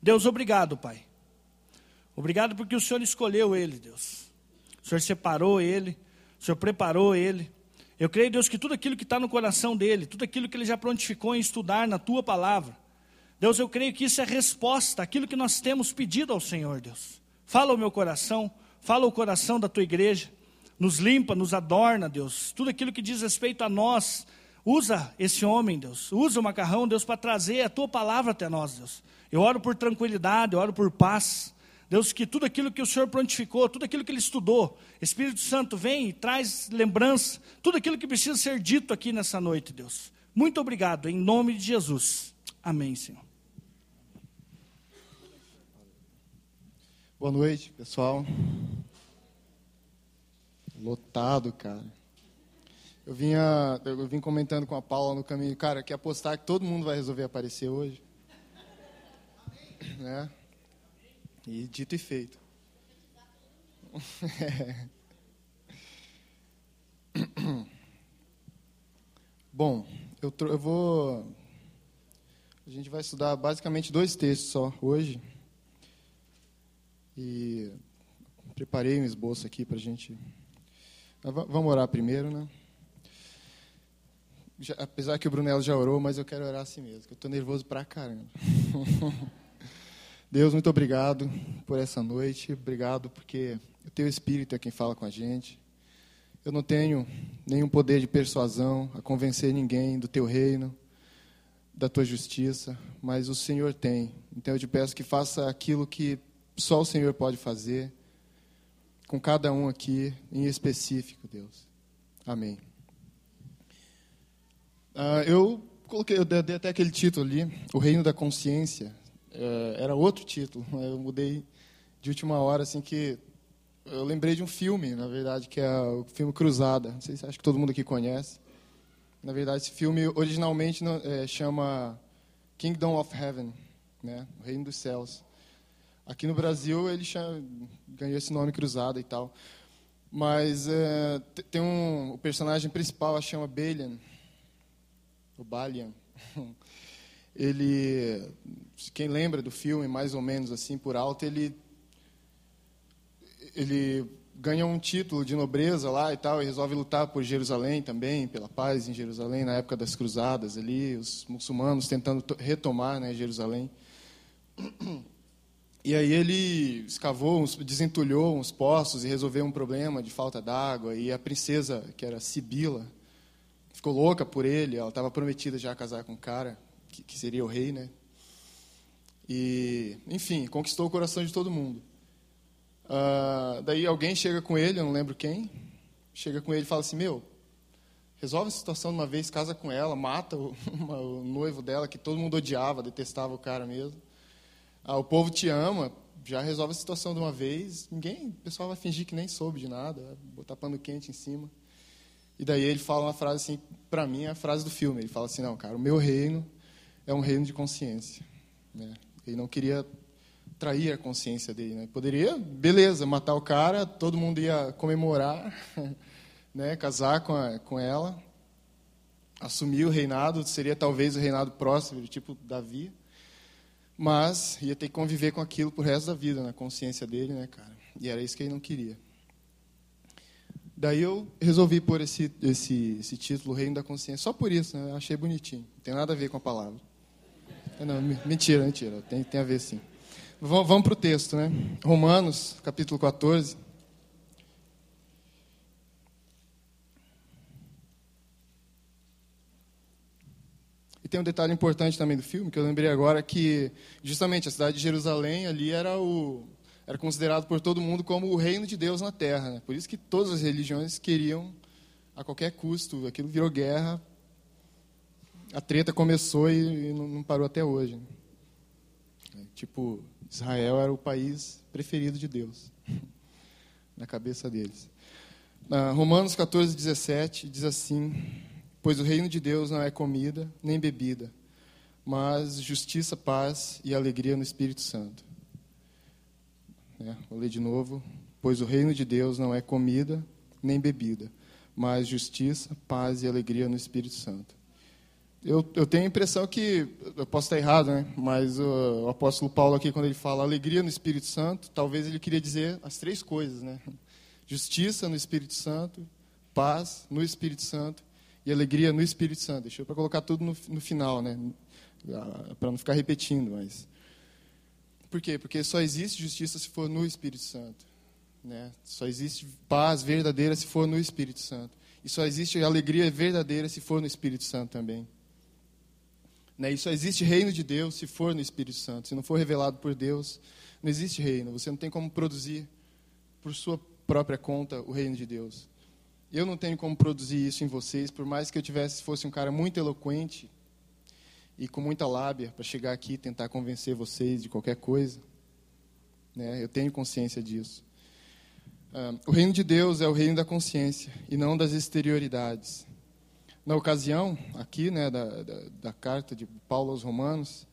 Deus, obrigado, Pai. Obrigado porque o Senhor escolheu ele, Deus. O Senhor separou ele, o Senhor preparou ele. Eu creio, Deus, que tudo aquilo que está no coração dele, tudo aquilo que ele já prontificou em estudar na tua palavra, Deus, eu creio que isso é resposta àquilo que nós temos pedido ao Senhor, Deus. Fala o meu coração, fala o coração da tua igreja, nos limpa, nos adorna, Deus. Tudo aquilo que diz respeito a nós, usa esse homem, Deus. Usa o macarrão, Deus, para trazer a tua palavra até nós, Deus. Eu oro por tranquilidade, eu oro por paz. Deus, que tudo aquilo que o Senhor prontificou, tudo aquilo que Ele estudou, Espírito Santo vem e traz lembrança, tudo aquilo que precisa ser dito aqui nessa noite, Deus. Muito obrigado, em nome de Jesus. Amém, Senhor. Boa noite, pessoal. Lotado, cara. Eu vinha, eu vim comentando com a Paula no caminho, cara, que apostar que todo mundo vai resolver aparecer hoje. Né? E dito e feito. É. Bom, eu, eu vou. A gente vai estudar basicamente dois textos só hoje. E preparei um esboço aqui para a gente. Vamos orar primeiro, né? Já, apesar que o Brunello já orou, mas eu quero orar assim mesmo, que eu estou nervoso pra caramba. Deus, muito obrigado por essa noite. Obrigado porque o teu Espírito é quem fala com a gente. Eu não tenho nenhum poder de persuasão a convencer ninguém do teu reino, da tua justiça, mas o Senhor tem. Então eu te peço que faça aquilo que só o Senhor pode fazer com cada um aqui em específico, Deus. Amém. Uh, eu coloquei, eu dei até aquele título ali, O Reino da Consciência. É, era outro título. Eu mudei de última hora, assim que eu lembrei de um filme, na verdade, que é o filme Cruzada. Não sei se acho que todo mundo aqui conhece. Na verdade, esse filme originalmente é, chama Kingdom of Heaven, né? O Reino dos Céus. Aqui no Brasil ele chama, ganhou esse nome Cruzada e tal. Mas é, tem um o personagem principal chama Balian, o Balian. ele quem lembra do filme, mais ou menos assim, por alto, ele, ele ganha um título de nobreza lá e tal, e resolve lutar por Jerusalém também, pela paz em Jerusalém, na época das cruzadas ali, os muçulmanos tentando retomar né, Jerusalém. E aí ele escavou, uns, desentulhou uns poços e resolveu um problema de falta d'água, e a princesa, que era Sibila, ficou louca por ele, ela estava prometida já a casar com o cara, que, que seria o rei, né? E, enfim, conquistou o coração de todo mundo. Uh, daí alguém chega com ele, eu não lembro quem, chega com ele e fala assim: Meu, resolve a situação de uma vez, casa com ela, mata o, uma, o noivo dela, que todo mundo odiava, detestava o cara mesmo. Ah, o povo te ama, já resolve a situação de uma vez. Ninguém, o pessoal vai fingir que nem soube de nada, botar pano quente em cima. E daí ele fala uma frase assim, para mim é a frase do filme. Ele fala assim: Não, cara, o meu reino é um reino de consciência. Né? Ele não queria trair a consciência dele. Né? Poderia, beleza, matar o cara, todo mundo ia comemorar, né? casar com, a, com ela, assumir o reinado, seria talvez o reinado próximo, tipo Davi, mas ia ter que conviver com aquilo pro resto da vida, na consciência dele, né, cara? E era isso que ele não queria. Daí eu resolvi pôr esse, esse, esse título, Reino da Consciência, só por isso, né? achei bonitinho, não tem nada a ver com a palavra. Não, mentira, mentira. Tem, tem a ver sim. Vamos, vamos para o texto, né? Romanos, capítulo 14. E tem um detalhe importante também do filme, que eu lembrei agora, que justamente a cidade de Jerusalém ali era, o, era considerado por todo mundo como o reino de Deus na terra. Né? Por isso que todas as religiões queriam, a qualquer custo, aquilo virou guerra a treta começou e, não parou até hoje. Tipo, Israel era o país preferido de Deus, na cabeça deles. Na Romanos 14, 17 diz assim: Pois o reino de Deus não é comida nem bebida, mas justiça, paz e alegria no Espírito Santo. É, vou ler de novo. Pois o reino de Deus não é comida nem bebida, mas justiça, paz e alegria no Espírito Santo. eu, eu tenho a impressão que, eu posso estar errado, né? mas o, o apóstolo Paulo aqui, quando ele fala alegria no Espírito Santo, talvez ele queria dizer as três coisas, né? Justiça no Espírito Santo, paz no Espírito Santo e alegria no Espírito Santo. Deixa eu para colocar tudo no, no final, né? Ah, para não ficar repetindo, mas por quê? Porque só existe justiça se for no Espírito Santo, né? Só existe paz verdadeira se for no Espírito Santo. E só existe alegria verdadeira se for no Espírito Santo também. Né? E só existe reino de Deus se for no Espírito Santo. Se não for revelado por Deus, não existe reino. Você não tem como produzir por sua própria conta o reino de Deus. Eu não tenho como produzir isso em vocês, por mais que eu tivesse fosse um cara muito eloquente e com muita lábia para chegar aqui e tentar convencer vocês de qualquer coisa. Né? Eu tenho consciência disso. Uh, o reino de Deus é o reino da consciência e não das exterioridades. Na ocasião, aqui, né, da, da, da carta de Paulo aos Romanos,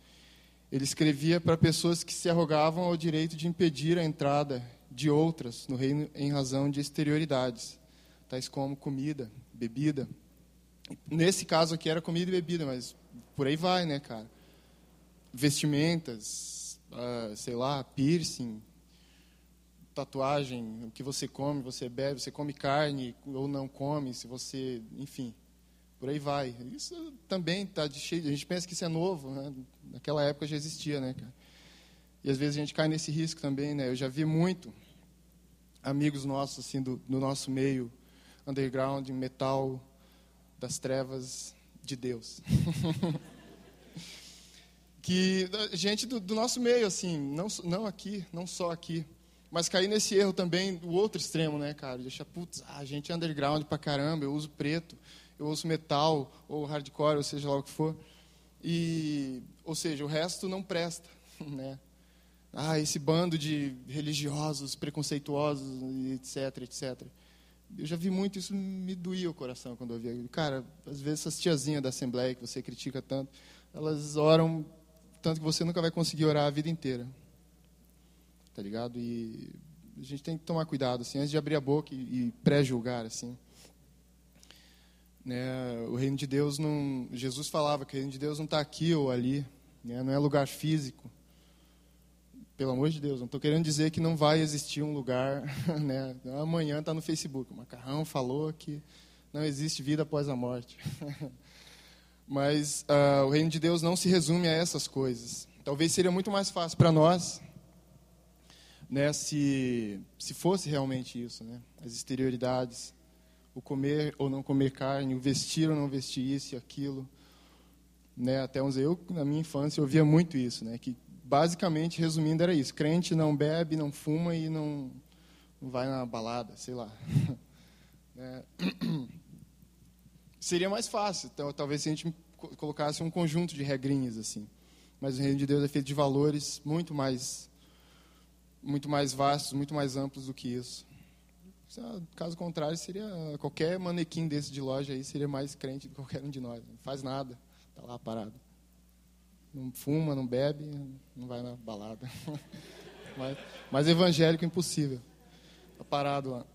ele escrevia para pessoas que se arrogavam ao direito de impedir a entrada de outras no reino em razão de exterioridades tais como comida, bebida. Nesse caso aqui era comida e bebida, mas por aí vai, né, cara? Vestimentas, uh, sei lá, piercing, tatuagem, o que você come, você bebe, você come carne ou não come, se você, enfim, por aí vai. Isso também está cheio. A gente pensa que isso é novo, né? Naquela época já existia, né, cara? E às vezes a gente cai nesse risco também, né? Eu já vi muito amigos nossos assim do, do nosso meio underground, metal das trevas de Deus. que gente do, do, nosso meio, assim, não, não aqui, não só aqui, mas cair nesse erro também do outro extremo, né, cara? De achar, putz, a gente é underground pra caramba, eu uso preto, eu uso metal, ou hardcore, ou seja lá o que for. E, ou seja, o resto não presta, né? Ah, esse bando de religiosos, preconceituosos, etc, etc eu já vi muito isso, me doía o coração quando eu via. Cara, às vezes essas tiazinhas da Assembleia que você critica tanto, elas oram tanto que você nunca vai conseguir orar a vida inteira. Tá ligado? E a gente tem que tomar cuidado, assim, antes de abrir a boca e, e pré-julgar, assim. Né, o reino de Deus não... Jesus falava que o reino de Deus não está aqui ou ali, né, não é lugar físico pelo amor de Deus, não estou querendo dizer que não vai existir um lugar, né? Amanhã está no Facebook, o Macarrão falou que não existe vida após a morte. Mas uh, o reino de Deus não se resume a essas coisas. Talvez seria muito mais fácil para nós, né, se, se fosse realmente isso, né? As exterioridades, o comer ou não comer carne, o vestir ou não vestir isso e aquilo, né? Até uns eu na minha infância ouvia muito isso, né? Que basicamente, resumindo, era isso. Crente não bebe, não fuma e não, vai na balada, sei lá. É. Seria mais fácil, talvez se a gente colocasse um conjunto de regrinhas assim. Mas o reino de Deus é feito de valores muito mais muito mais vastos, muito mais amplos do que isso. Caso contrário, seria qualquer manequim desse de loja aí seria mais crente do que qualquer um de nós. Não faz nada, está lá parado não fuma, não bebe, não vai na balada. mas, mas evangélico impossível. Está parado lá.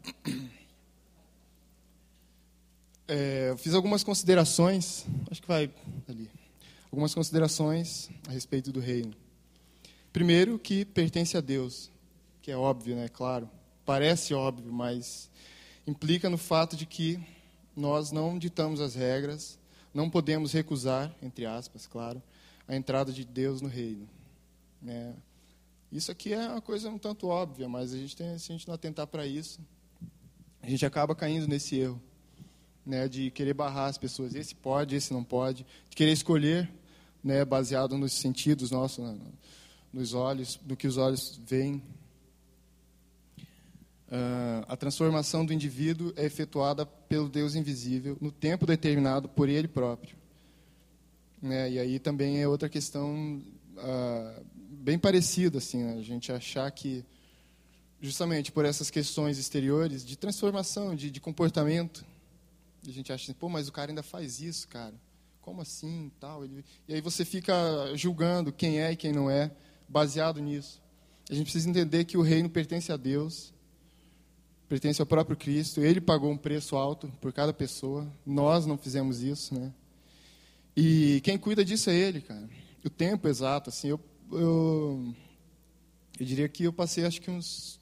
É, eu fiz algumas considerações, acho que vai ali. Algumas considerações a respeito do reino. Primeiro, que pertence a Deus, que é óbvio, né? Claro. Parece óbvio, mas implica no fato de que nós não ditamos as regras, não podemos recusar, entre aspas, claro, a entrada de Deus no reino. Né? Isso aqui é uma coisa um tanto óbvia, mas a gente tem, se a gente não atentar para isso, a gente acaba caindo nesse erro, né, de querer barrar as pessoas. Esse pode, esse não pode, de querer escolher, né, baseado nos sentidos nossos, nos olhos, no que os olhos veem. Uh, a transformação do indivíduo é efetuada pelo Deus invisível no tempo determinado por Ele próprio. Né? E aí também é outra questão ah, bem parecida, assim, né? a gente achar que, justamente por essas questões exteriores de transformação, de, de comportamento, a gente acha assim, pô, mas o cara ainda faz isso, cara. Como assim, tal? Ele... E aí você fica julgando quem é e quem não é, baseado nisso. A gente precisa entender que o reino pertence a Deus, pertence ao próprio Cristo. Ele pagou um preço alto por cada pessoa. Nós não fizemos isso, né? E quem cuida disso é ele, cara. O tempo exato, assim, eu, eu, eu diria que eu passei acho que uns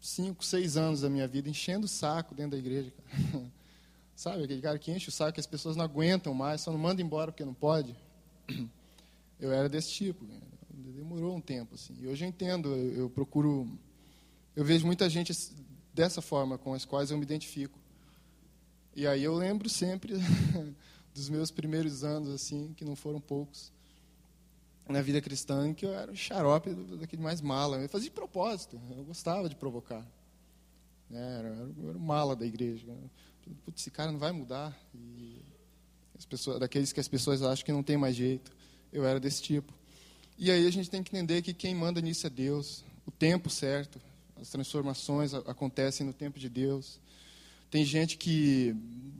cinco, seis anos da minha vida enchendo o saco dentro da igreja, cara. Sabe, aquele cara que enche o saco que as pessoas não aguentam mais, só não manda embora porque não pode. Eu era desse tipo. Demorou um tempo, assim. E hoje eu entendo, eu, eu procuro... Eu vejo muita gente dessa forma, com as quais eu me identifico. E aí eu lembro sempre dos meus primeiros anos, assim, que não foram poucos, na vida cristã, que eu era o xarope daquele mais mala. Eu fazia de propósito, eu gostava de provocar. Né? Era, eu era o mala da igreja. Putz, esse cara não vai mudar. E as pessoas, daqueles que as pessoas acham que não tem mais jeito. Eu era desse tipo. E aí a gente tem que entender que quem manda nisso é Deus. O tempo certo, as transformações acontecem no tempo de Deus. Tem gente que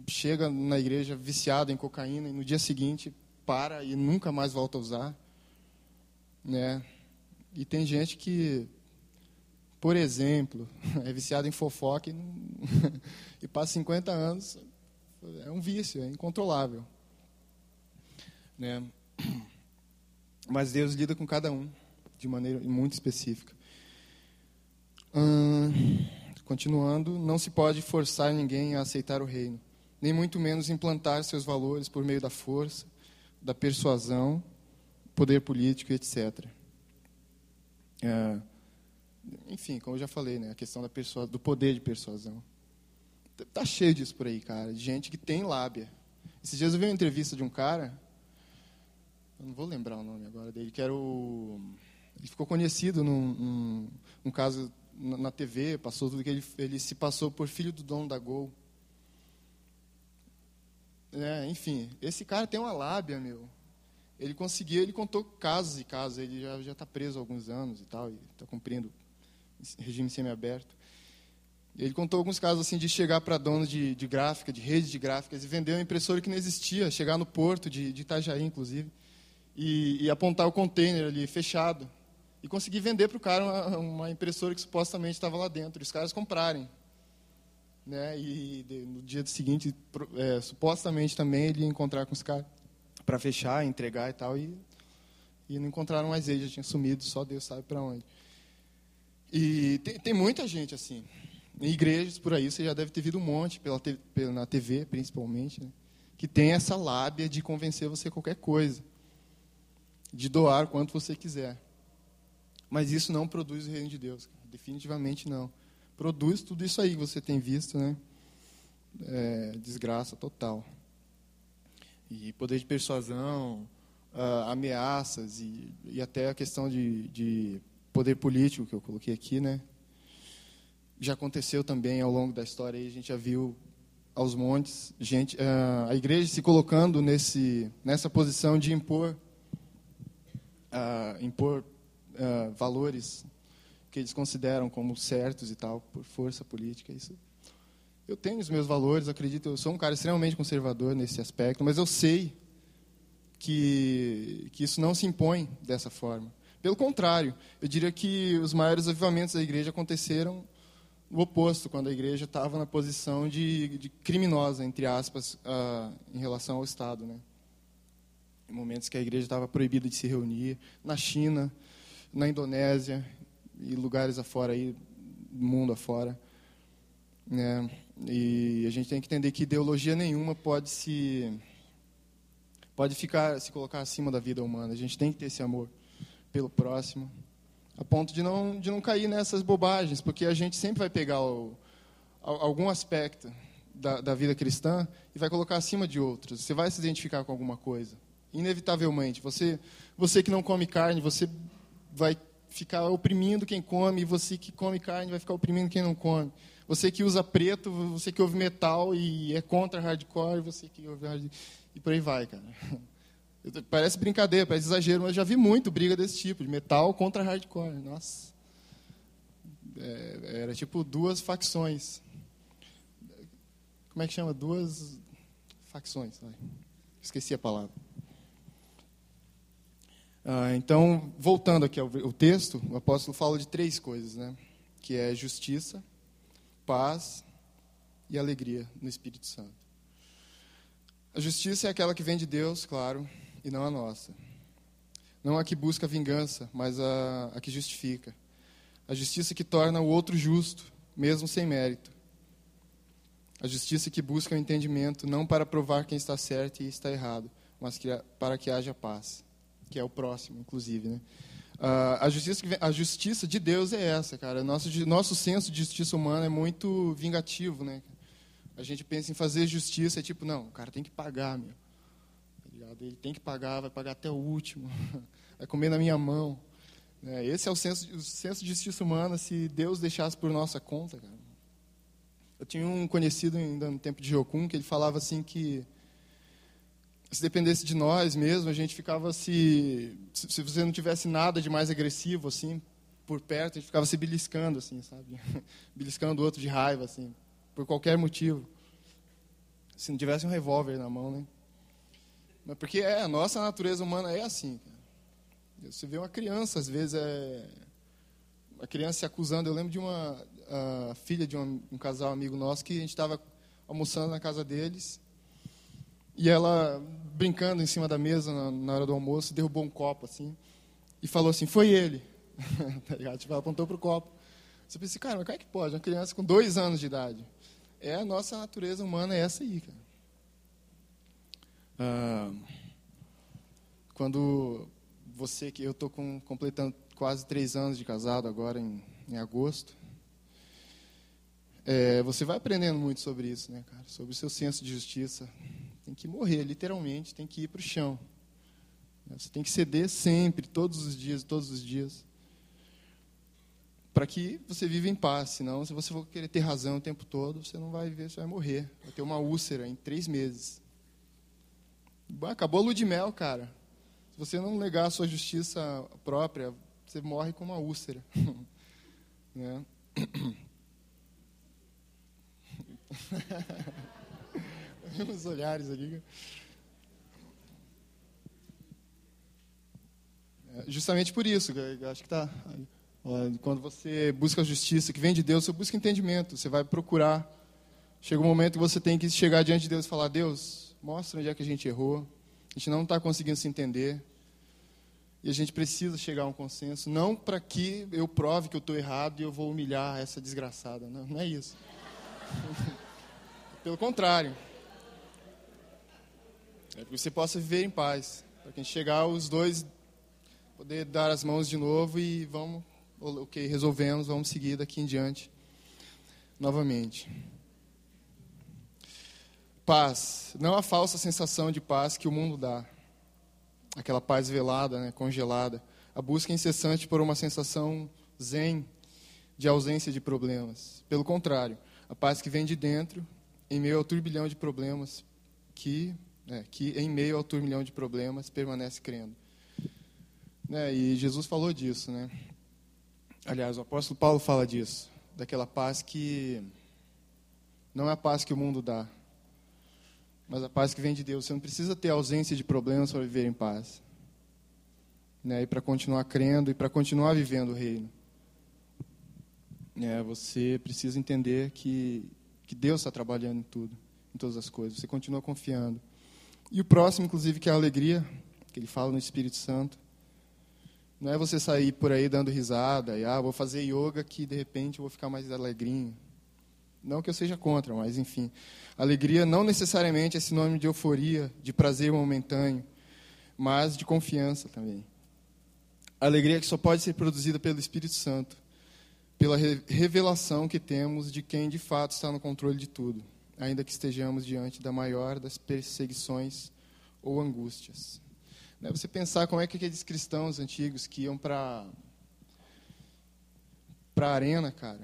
chega na igreja viciada em cocaína e no dia seguinte para e nunca mais volta a usar, né? E tem gente que, por exemplo, é viciada em fofoca e, e passa 50 anos, é um vício, é incontrolável, né? Mas Deus lida com cada um de maneira muito específica. Hum, continuando, não se pode forçar ninguém a aceitar o reino nem muito menos implantar seus valores por meio da força, da persuasão, poder político, etc. É, enfim, como eu já falei, né, a questão da do poder de persuasão. Tá cheio disso por aí, cara, de gente que tem lábia. Esses dias eu vi uma entrevista de um cara, eu não vou lembrar o nome agora dele, que era o ele ficou conhecido num, num, num caso na, TV, passou tudo que ele, ele se passou por filho do dono da Gol. É, enfim, esse cara tem uma lábia, meu. Ele conseguiu, ele contou casos e casos. Ele já já está preso há alguns anos e tal, e está cumprindo regime semiaberto. Ele contou alguns casos assim de chegar para dono de, de gráfica, de rede de gráficas e vender uma impressora que não existia, chegar no porto de, de Itajaí, inclusive, e, e apontar o container ali fechado e conseguir vender para o cara uma, uma impressora que supostamente estava lá dentro. E os caras comprarem né? E de, no dia seguinte, é, supostamente também ele ia encontrar com os caras para fechar, entregar e tal, e, e não encontraram mais ele, já tinha sumido, só Deus sabe para onde. E tem, tem, muita gente assim. Em igrejas por aí, você já deve ter visto um monte, pela, pela na TV principalmente, né? que tem essa lábia de convencer você qualquer coisa, de doar quanto você quiser. Mas isso não produz o reino de Deus, definitivamente não produz tudo isso aí que você tem visto, né? É, desgraça total. E poder de persuasão, uh, ameaças e, e, até a questão de, de, poder político que eu coloquei aqui, né? Já aconteceu também ao longo da história, aí a gente já viu aos montes, gente, uh, a igreja se colocando nesse, nessa posição de impor, uh, impor valores que eles consideram como certos e tal, por força política. Isso. Eu tenho os meus valores, acredito, eu sou um cara extremamente conservador nesse aspecto, mas eu sei que, que isso não se impõe dessa forma. Pelo contrário, eu diria que os maiores avivamentos da igreja aconteceram o oposto, quando a igreja estava na posição de, de criminosa, entre aspas, uh, em relação ao Estado. Né? Em momentos que a igreja estava proibida de se reunir, na China, na Indonésia, e lugares afora aí, mundo afora. Né? E a gente tem que entender que ideologia nenhuma pode se pode ficar se colocar acima da vida humana. A gente tem que ter esse amor pelo próximo, a ponto de não de não cair nessas bobagens, porque a gente sempre vai pegar o, algum aspecto da, da vida cristã e vai colocar acima de outros. Você vai se identificar com alguma coisa, inevitavelmente. Você você que não come carne, você vai ficar oprimindo quem come, e você que come carne vai ficar oprimindo quem não come. Você que usa preto, você que ouve metal e é contra hardcore, você que ouve hardcore, e por aí vai, cara. Parece brincadeira, parece exagero, mas eu já vi muito briga desse tipo, de metal contra hardcore. Nossa. É, era tipo duas facções. Como é que chama? Duas facções. Esqueci a palavra. Ah, então, voltando aqui ao, ao texto, o apóstolo fala de três coisas, né? Que é justiça, paz e alegria no Espírito Santo. A justiça é aquela que vem de Deus, claro, e não a nossa. Não a que busca vingança, mas a, a que justifica. A justiça que torna o outro justo, mesmo sem mérito. A justiça que busca o entendimento, não para provar quem está certo e está errado, mas que, para que haja paz, que é o próximo, inclusive. Né? Uh, a, justiça vem, a justiça de Deus é essa, cara. Nosso, nosso senso de justiça humana é muito vingativo, né? A gente pensa em fazer justiça, é tipo, não, o cara tem que pagar, meu. Tá Ele tem que pagar, vai pagar até o último, vai comer na minha mão. É, esse é o senso, o senso de justiça humana, se Deus deixasse por nossa conta, cara. Eu tinha um conhecido ainda no tempo de Jocum, que ele falava assim que se dependesse de nós mesmo, a gente ficava se se você não tivesse nada de mais agressivo assim por perto, a gente ficava se beliscando assim, sabe? beliscando o outro de raiva assim, por qualquer motivo. Se não tivesse um revólver na mão, né? Mas porque é, a nossa natureza humana é assim. Cara. Você vê uma criança, às vezes, é, uma criança se acusando. Eu lembro de uma filha de um, um, casal amigo nosso que a gente estava almoçando na casa deles e ela, brincando em cima da mesa na, na, hora do almoço, derrubou um copo assim e falou assim: Foi ele. tá ligado? Tipo, ela apontou para o copo. Você pensa, cara, mas como é que pode? Uma criança com dois anos de idade. É a nossa natureza humana, é essa aí, cara. Ah, quando você, que eu estou completando quase três anos de casado agora em, em agosto, é, você vai aprendendo muito sobre isso, né, cara? Sobre o seu senso de justiça. Tem que morrer, literalmente, tem que ir para o chão. Você tem que ceder sempre, todos os dias, todos os dias para que você viva em paz. Senão, se você for querer ter razão o tempo todo, você não vai viver, você vai morrer. Vai ter uma úlcera em três meses. Acabou a lua de mel, cara. Se você não negar a sua justiça própria, você morre com uma úlcera. né? Os olhares ali. É, justamente por isso, acho que está quando você busca a justiça que vem de Deus, você busca entendimento, você vai procurar. Chega um momento que você tem que chegar diante de Deus e falar: Deus, mostra onde é que a gente errou. A gente não está conseguindo se entender. E a gente precisa chegar a um consenso. Não para que eu prove que eu estou errado e eu vou humilhar essa desgraçada. Não, não é isso. Pelo contrário. É que você possa viver em paz. Para que a gente chegar os dois, poder dar as mãos de novo e vamos ok, resolvemos, vamos seguir daqui em diante novamente. Paz, não a falsa sensação de paz que o mundo dá, aquela paz velada, né, congelada, a busca incessante por uma sensação zen de ausência de problemas. Pelo contrário, a paz que vem de dentro, em meio ao turbilhão de problemas, que, é, que em meio ao turbilhão de problemas permanece crendo. Né, e Jesus falou disso, né? Aliás, o apóstolo Paulo fala disso, daquela paz que não é a paz que o mundo dá, mas a paz que vem de Deus. Você não precisa ter ausência de problemas para viver em paz. Né? E para continuar crendo e para continuar vivendo o reino. É, você precisa entender que, que Deus está trabalhando em tudo, em todas as coisas. Você continua confiando. E o próximo, inclusive, que é a alegria, que ele fala no Espírito Santo. Não é você sair por aí dando risada e, ah, vou fazer yoga que de repente eu vou ficar mais alegrinho. Não que eu seja contra, mas enfim. Alegria não necessariamente é sinônimo de euforia, de prazer momentâneo, mas de confiança também. Alegria que só pode ser produzida pelo Espírito Santo, pela revelação que temos de quem de fato está no controle de tudo, ainda que estejamos diante da maior das perseguições ou angústias. Né, você pensar como é que aqueles cristãos antigos que iam para para a arena, cara,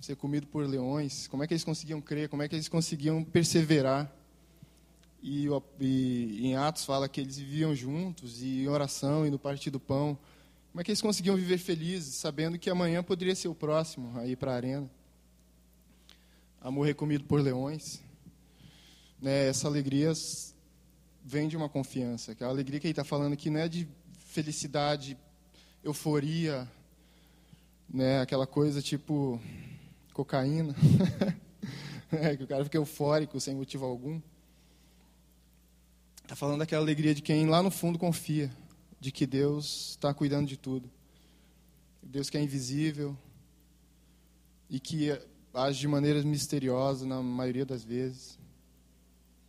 ser comido por leões, como é que eles conseguiam crer, como é que eles conseguiam perseverar. E, e, em Atos fala que eles viviam juntos, e em oração, e no partir do pão. Como é que eles conseguiam viver felizes, sabendo que amanhã poderia ser o próximo a ir para a arena, a morrer comido por leões? Né, essa alegria vem de uma confiança. Que a alegria que ele está falando aqui não é de felicidade, euforia, né? aquela coisa tipo cocaína, é, que o cara fica eufórico sem motivo algum. Está falando daquela alegria de quem lá no fundo confia de que Deus está cuidando de tudo. Deus que é invisível e que age de maneira misteriosa na maioria das vezes,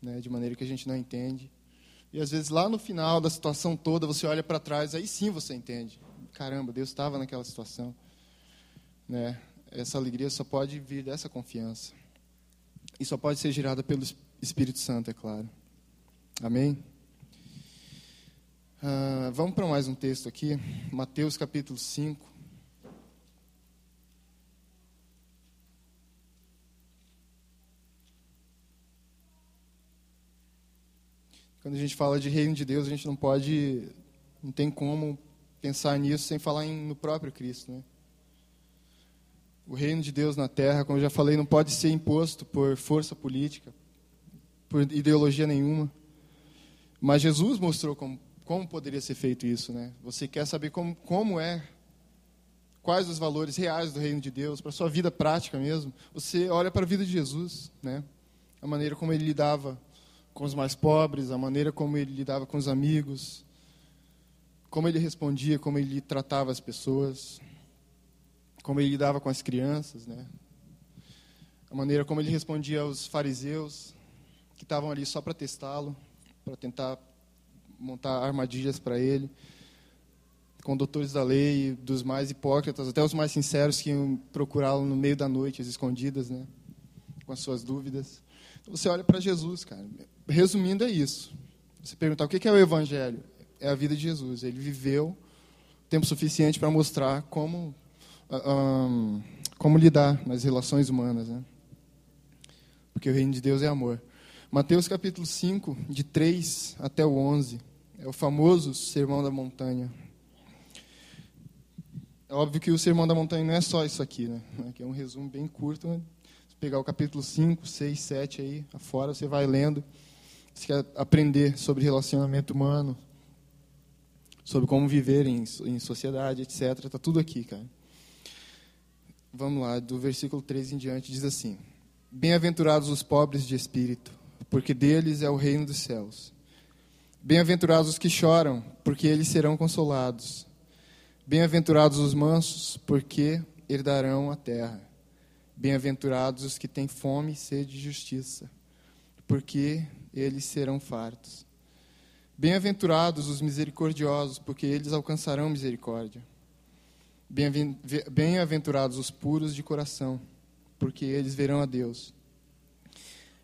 né, de maneira que a gente não entende. E às vezes lá no final da situação toda você olha para trás, aí sim você entende. Caramba, Deus estava naquela situação. Né? Essa alegria só pode vir dessa confiança. E só pode ser gerada pelo Espírito Santo, é claro. Amém? Uh, vamos para mais um texto aqui, Mateus capítulo 5. Quando a gente fala de reino de Deus, a gente não pode, não tem como pensar nisso sem falar em, no próprio Cristo, né? O reino de Deus na terra, como eu já falei, não pode ser imposto por força política, por ideologia nenhuma. Mas Jesus mostrou como, como poderia ser feito isso, né? Você quer saber como, como é, quais os valores reais do reino de Deus, para a sua vida prática mesmo, você olha para a vida de Jesus, né? A maneira como ele lidava com os mais pobres, a maneira como ele lidava com os amigos, como ele respondia, como ele tratava as pessoas como ele lidava com as crianças, né? A maneira como ele respondia aos fariseus que estavam ali só para testá-lo, para tentar montar armadilhas para ele, condutores da lei, dos mais hipócritas, até os mais sinceros que iam procurá-lo no meio da noite, às escondidas, né? Com as suas dúvidas. Então, você olha para Jesus, cara. Resumindo, é isso. Você perguntar o que é o Evangelho? É a vida de Jesus. Ele viveu tempo suficiente para mostrar como um, como lidar nas relações humanas, né? Porque o reino de Deus é amor. Mateus capítulo 5, de 3 até o 11, é o famoso Sermão da Montanha. É óbvio que o Sermão da Montanha não é só isso aqui, né? Aqui é um resumo bem curto. Pegar o capítulo 5, 6, 7 aí, afora, você vai lendo. Você quer aprender sobre relacionamento humano, sobre como viver em, em sociedade, etc. Está tudo aqui, cara vamos lá, do versículo 3 em diante, diz assim: Bem-aventurados os pobres de espírito, porque deles é o reino dos céus. Bem-aventurados os que choram, porque eles serão consolados. Bem-aventurados os mansos, porque herdarão a terra. Bem-aventurados os que têm fome e sede de justiça, porque eles serão fartos. Bem-aventurados os misericordiosos, porque eles alcançarão misericórdia. Bem-aventurados os puros de coração, porque eles verão a Deus.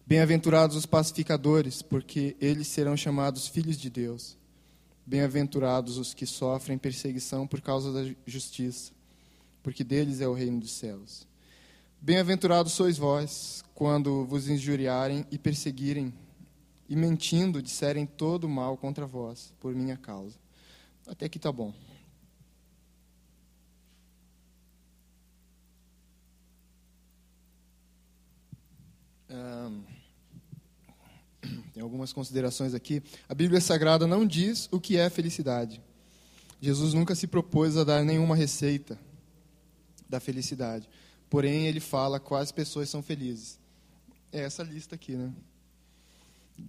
Bem-aventurados os pacificadores, porque eles serão chamados filhos de Deus. Bem-aventurados os que sofrem perseguição por causa da justiça, porque deles é o reino dos céus. Bem-aventurados sois vós, quando vos injuriarem e perseguirem, e mentindo disserem todo mal contra vós, por minha causa. Até aqui está bom. tem algumas considerações aqui. A Bíblia Sagrada não diz o que é felicidade. Jesus nunca se propôs a dar nenhuma receita da felicidade. Porém, ele fala quais pessoas são felizes. É essa lista aqui, né?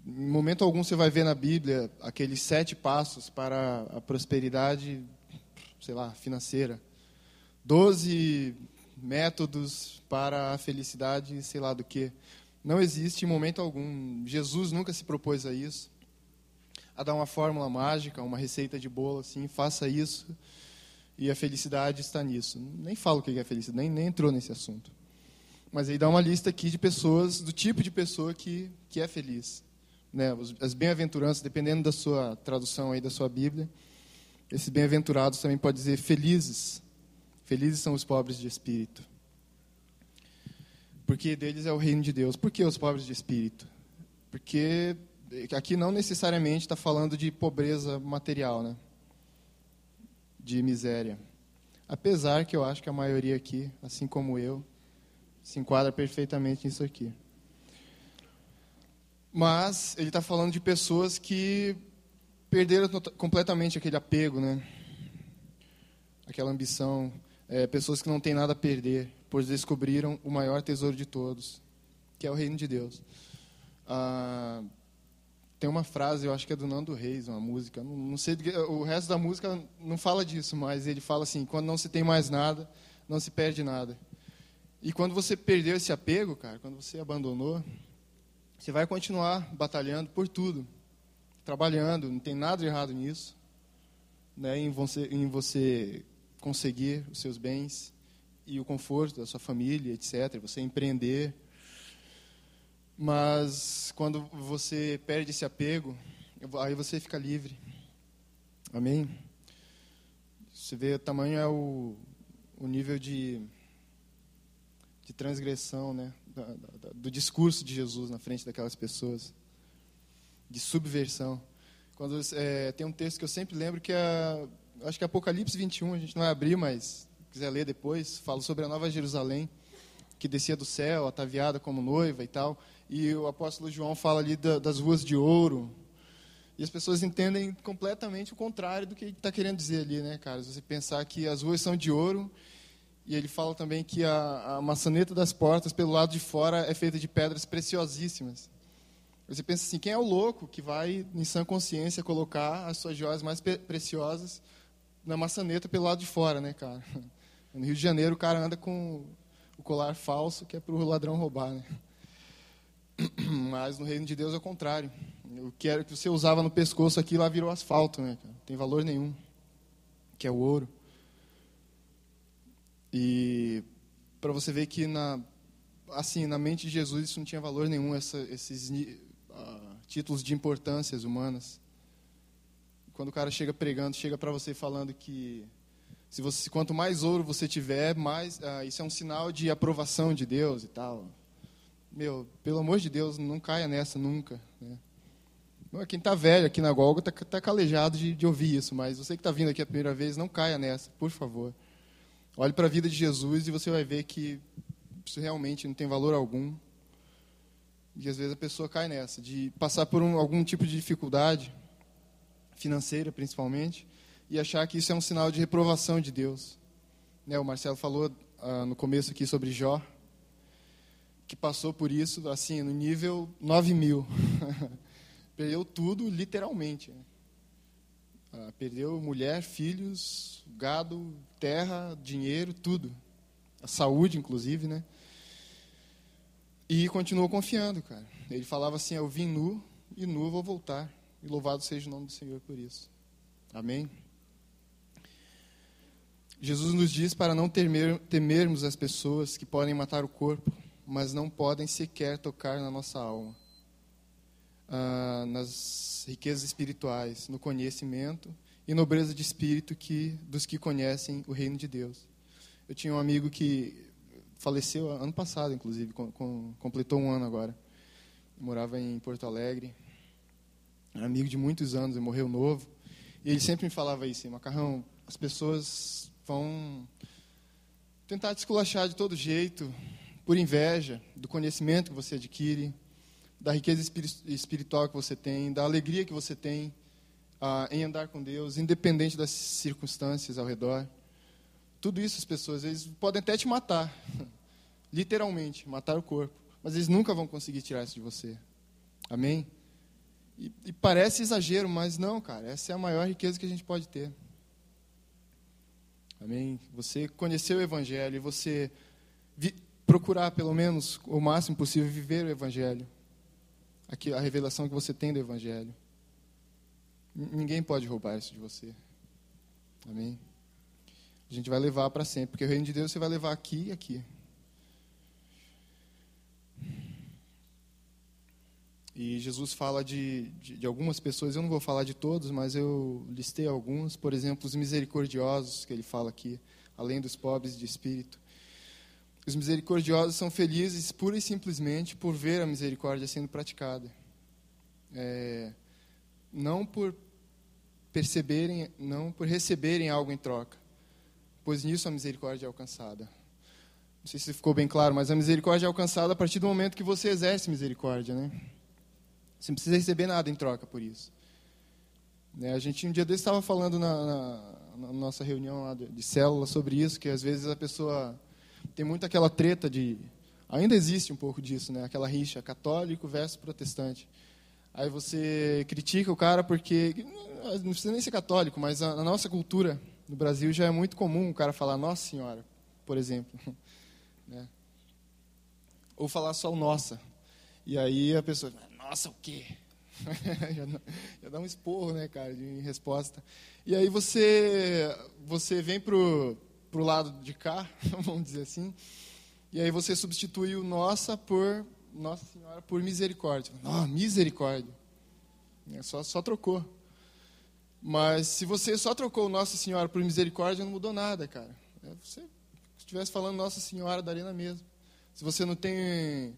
Em momento algum você vai ver na Bíblia aqueles sete passos para a prosperidade, sei lá, financeira. Doze métodos para a felicidade, sei lá do que. Não existe em momento algum. Jesus nunca se propôs a isso, a dar uma fórmula mágica, uma receita de bolo assim, faça isso e a felicidade está nisso. Nem falo o que é felicidade, nem, nem entrou nesse assunto. Mas aí dá uma lista aqui de pessoas, do tipo de pessoa que, que é feliz. Né? As bem-aventuranças, dependendo da sua tradução aí da sua Bíblia, esses bem-aventurados também pode dizer felizes. Felizes são os pobres de espírito porque deles é o reino de Deus. Por que os pobres de espírito? Porque aqui não necessariamente está falando de pobreza material, né? De miséria. Apesar que eu acho que a maioria aqui, assim como eu, se enquadra perfeitamente nisso aqui. Mas ele está falando de pessoas que perderam completamente aquele apego, né? aquela ambição, é, pessoas que não têm nada a perder pois descobriram o maior tesouro de todos, que é o reino de Deus. Ah, tem uma frase, eu acho que é do Nando Reis, uma música. Não, não sei, o resto da música não fala disso, mas ele fala assim: quando não se tem mais nada, não se perde nada. E quando você perdeu esse apego, cara, quando você abandonou, você vai continuar batalhando por tudo, trabalhando, não tem nada errado nisso, né, em você, em você conseguir os seus bens e o conforto da sua família, etc. Você empreender. Mas quando você perde esse apego, aí você fica livre. Amém? Você vê o tamanho é o, o nível de, de transgressão, né? Da, do discurso de Jesus na frente daquelas pessoas, de subversão. Quando é, tem um texto que eu sempre lembro que é, acho que é Apocalipse 21, a gente não vai abrir, mas se quiser ler depois, fala sobre a Nova Jerusalém, que descia do céu, ataviada como noiva e tal. E o apóstolo João fala ali da, das ruas de ouro. E as pessoas entendem completamente o contrário do que ele está querendo dizer ali, né, cara? Se você pensar que as ruas são de ouro, e ele fala também que a, a maçaneta das portas, pelo lado de fora, é feita de pedras preciosíssimas. Você pensa assim, quem é o louco que vai, em sã consciência, colocar as suas joias mais preciosas na maçaneta pelo lado de fora, né, cara? No Rio de Janeiro, o cara anda com o colar falso, que é para o ladrão roubar, né? Mas no reino de Deus é o contrário. O que era que você usava no pescoço aqui, lá virou asfalto, né, cara? Não tem valor nenhum. Que é o ouro. E para você ver que na assim, na mente de Jesus isso não tinha valor nenhum, essa, esses títulos de importâncias humanas. Quando o cara chega pregando, chega para você falando que se você, quanto mais ouro você tiver, mais ah, isso é um sinal de aprovação de Deus e tal. Meu, pelo amor de Deus, não caia nessa nunca. Né? Quem está velho aqui na Golga está tá calejado de, de ouvir isso, mas você que está vindo aqui a primeira vez, não caia nessa, por favor. Olhe para a vida de Jesus e você vai ver que isso realmente não tem valor algum. E às vezes a pessoa cai nessa, de passar por um, algum tipo de dificuldade, financeira principalmente, e achar que isso é um sinal de reprovação de Deus. Né, o Marcelo falou ah, no começo aqui sobre Jó, que passou por isso assim no nível 9 mil. perdeu tudo, literalmente. Né? Ah, perdeu mulher, filhos, gado, terra, dinheiro, tudo. A saúde, inclusive, né? E continuou confiando, cara. Ele falava assim: Eu vim nu e nu vou voltar. E louvado seja o nome do Senhor por isso. Amém? Jesus nos diz para não temer, temermos as pessoas que podem matar o corpo, mas não podem sequer tocar na nossa alma. Ah, nas riquezas espirituais, no conhecimento e nobreza de espírito que dos que conhecem o reino de Deus. Eu tinha um amigo que faleceu ano passado, inclusive, com, com, completou um ano agora. morava em Porto Alegre, amigo de muitos anos, ele morreu novo. E ele sempre me falava isso, Macarrão, as pessoas vão tentar te esculachar de todo jeito, por inveja do conhecimento que você adquire, da riqueza espiritual que você tem, da alegria que você tem ah, em andar com Deus, independente das circunstâncias ao redor. Tudo isso as pessoas, eles podem até te matar, literalmente, matar o corpo, mas eles nunca vão conseguir tirar isso de você. Amém? E, e, parece exagero, mas não, cara, essa é a maior riqueza que a gente pode ter. Amém? Você conhecer o Evangelho e você procurar, pelo menos, o máximo possível, viver o Evangelho. Aqui, a revelação que você tem do Evangelho. Ninguém pode roubar isso de você. Amém? A gente vai levar para sempre, porque o reino de Deus você vai levar aqui e aqui. E Jesus fala de, de, de, algumas pessoas, eu não vou falar de todos, mas eu listei alguns. Por exemplo, os misericordiosos, que ele fala aqui, além dos pobres de espírito. Os misericordiosos são felizes pura e simplesmente por ver a misericórdia sendo praticada. É, não por perceberem, não por receberem algo em troca pois nisso a misericórdia é alcançada. Não sei se ficou bem claro, mas a misericórdia é alcançada a partir do momento que você exerce misericórdia, né? Você não precisa receber nada em troca por isso. Né? A gente um dia desse estava falando na, na, na, nossa reunião lá de, de célula sobre isso, que às vezes a pessoa tem muito aquela treta de ainda existe um pouco disso, né? Aquela rixa católico versus protestante. Aí você critica o cara porque não precisa nem ser católico, mas a, a nossa cultura no Brasil já é muito comum o cara falar Nossa Senhora, por exemplo. Né? Ou falar só o Nossa. E aí a pessoa, Nossa, o quê? já, dá um esporro, né, cara, de resposta. E aí você, você vem pro, pro lado de cá, vamos dizer assim, e aí você substitui o Nossa por Nossa Senhora por misericórdia. Oh, misericórdia. É, só, só trocou. Mas se você só trocou Nossa Senhora por misericórdia, não mudou nada, cara. É, você, se estivesse falando Nossa Senhora, daria na mesma. Se você não tem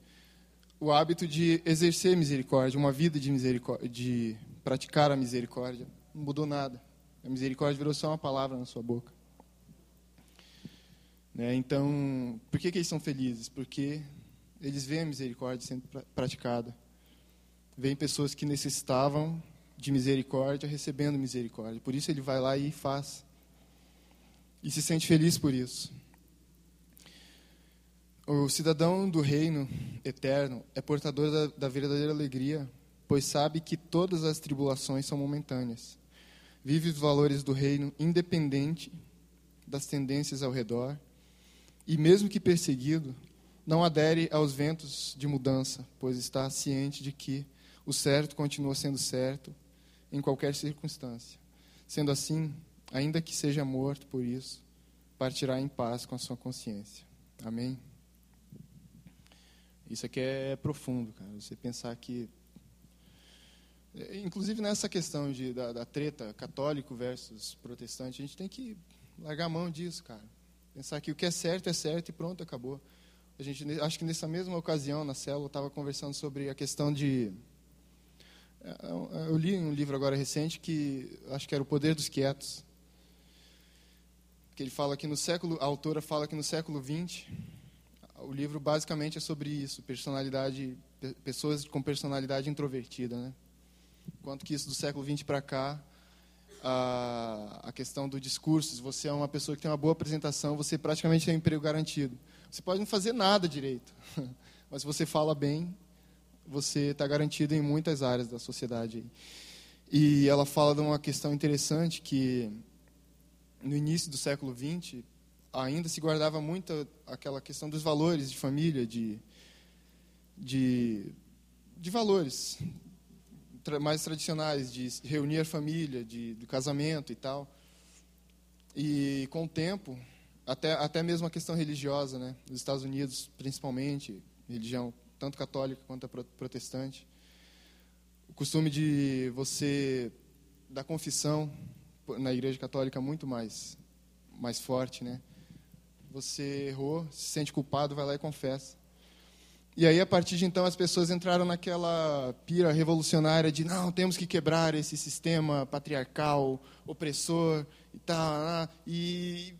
o hábito de exercer misericórdia, uma vida de misericórdia, de praticar a misericórdia, não mudou nada. A misericórdia virou só uma palavra na sua boca. Né? Então, por que, que eles são felizes? Porque eles veem a misericórdia sendo praticada. Vêm pessoas que necessitavam de misericórdia recebendo misericórdia. Por isso ele vai lá e faz. E se sente feliz por isso. O cidadão do reino eterno é portador da, da verdadeira alegria, pois sabe que todas as tribulações são momentâneas. Vive os valores do reino independente das tendências ao redor e, mesmo que perseguido, não adere aos ventos de mudança, pois está ciente de que o certo continua sendo certo em qualquer circunstância. Sendo assim, ainda que seja morto por isso, partirá em paz com a sua consciência. Amém? Isso aqui é profundo, cara. Você pensar que. É, inclusive nessa questão de, da, da treta católico versus protestante, a gente tem que largar a mão disso, cara. Pensar que o que é certo é certo e pronto, acabou. A gente, acho que nessa mesma ocasião, na célula, estava conversando sobre a questão de é, é, eu li um livro agora recente que acho que era O Poder dos Quietos. Que ele fala que no século, a autora fala que no século XX, o livro basicamente é sobre isso, personalidade, pessoas com personalidade introvertida, né? Enquanto que isso do século XX para cá, a, a questão do discurso, se você é uma pessoa que tem uma boa apresentação, você praticamente tem um emprego garantido. Você pode não fazer nada direito, mas se você fala bem, você está garantido em muitas áreas da sociedade. E ela fala de uma questão interessante que no início do século XX ainda se guardava muito aquela questão dos valores de família, de de, de valores mais tradicionais, de reunir a família, de, casamento e tal. E com o tempo, até, até mesmo a questão religiosa, né? nos Estados Unidos, principalmente, religião tanto católica quanto protestante. O costume de você da confissão na igreja católica é muito mais mais forte, né? Você errou, se sente culpado, vai lá e confessa. E aí, a partir de então, as pessoas entraram naquela pira revolucionária de não, temos que quebrar esse sistema patriarcal, opressor e tal. E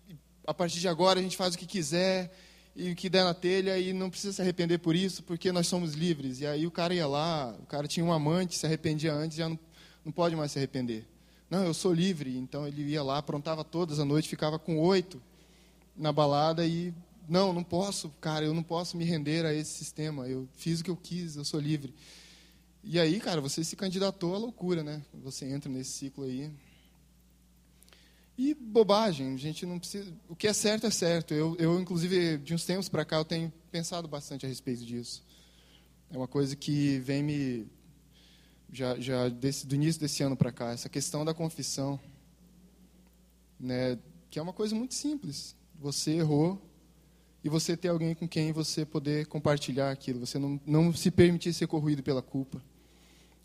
a partir de agora a gente faz o que quiser e o que der na telha e não precisa se arrepender por isso, porque nós somos livres. E aí o cara ia lá, o cara tinha um amante, se arrependia antes, já não, não pode mais se arrepender. Não, eu sou livre. Então ele ia lá, aprontava todas a noite, ficava com oito na balada e não, não posso, cara, eu não posso me render a esse sistema. Eu fiz o que eu quis, eu sou livre. E aí, cara, você se candidatou à loucura, né? Você entra nesse ciclo aí. E bobagem, a gente não precisa. O que é certo é certo. Eu, eu inclusive, de uns tempos para cá, eu tenho pensado bastante a respeito disso. É uma coisa que vem me. Já, já desse, do início desse ano para cá, essa questão da confissão. Né, que é uma coisa muito simples. Você errou e você ter alguém com quem você poder compartilhar aquilo. Você não, não se permitir ser corroído pela culpa.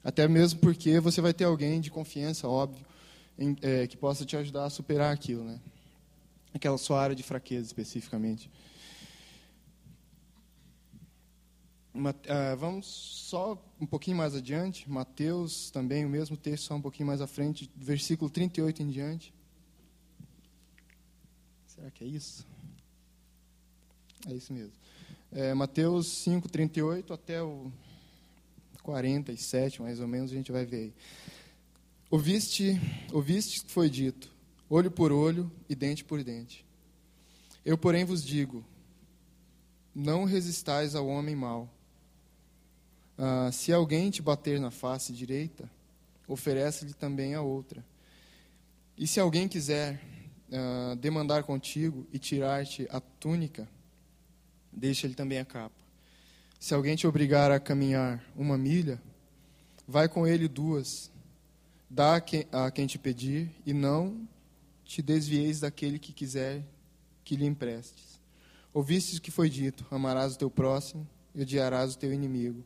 Até mesmo porque você vai ter alguém de confiança, óbvio em, é, que possa te ajudar a superar aquilo, né? Aquela sua área de fraqueza especificamente. Uh, vamos só um pouquinho mais adiante, Mateus também, o mesmo texto, só um pouquinho mais à frente, versículo 38 em diante. Será que é isso? É isso mesmo. É, Mateus 5, 38 até o 47, mais ou menos, a gente vai ver aí. Ouviste, ouviste que foi dito, olho por olho e dente por dente. Eu, porém, vos digo: não resistais ao homem mau, Ah, se alguém te bater na face direita, oferece-lhe também a outra. E se alguém quiser uh, demandar contigo e tirar-te a túnica, deixa-lhe também a capa. Se alguém te obrigar a caminhar uma milha, vai com ele duas. Dá a quem, te pedir e não te desvieis daquele que quiser que lhe emprestes. Ouvistes o que foi dito: amarás o teu próximo e odiarás o teu inimigo.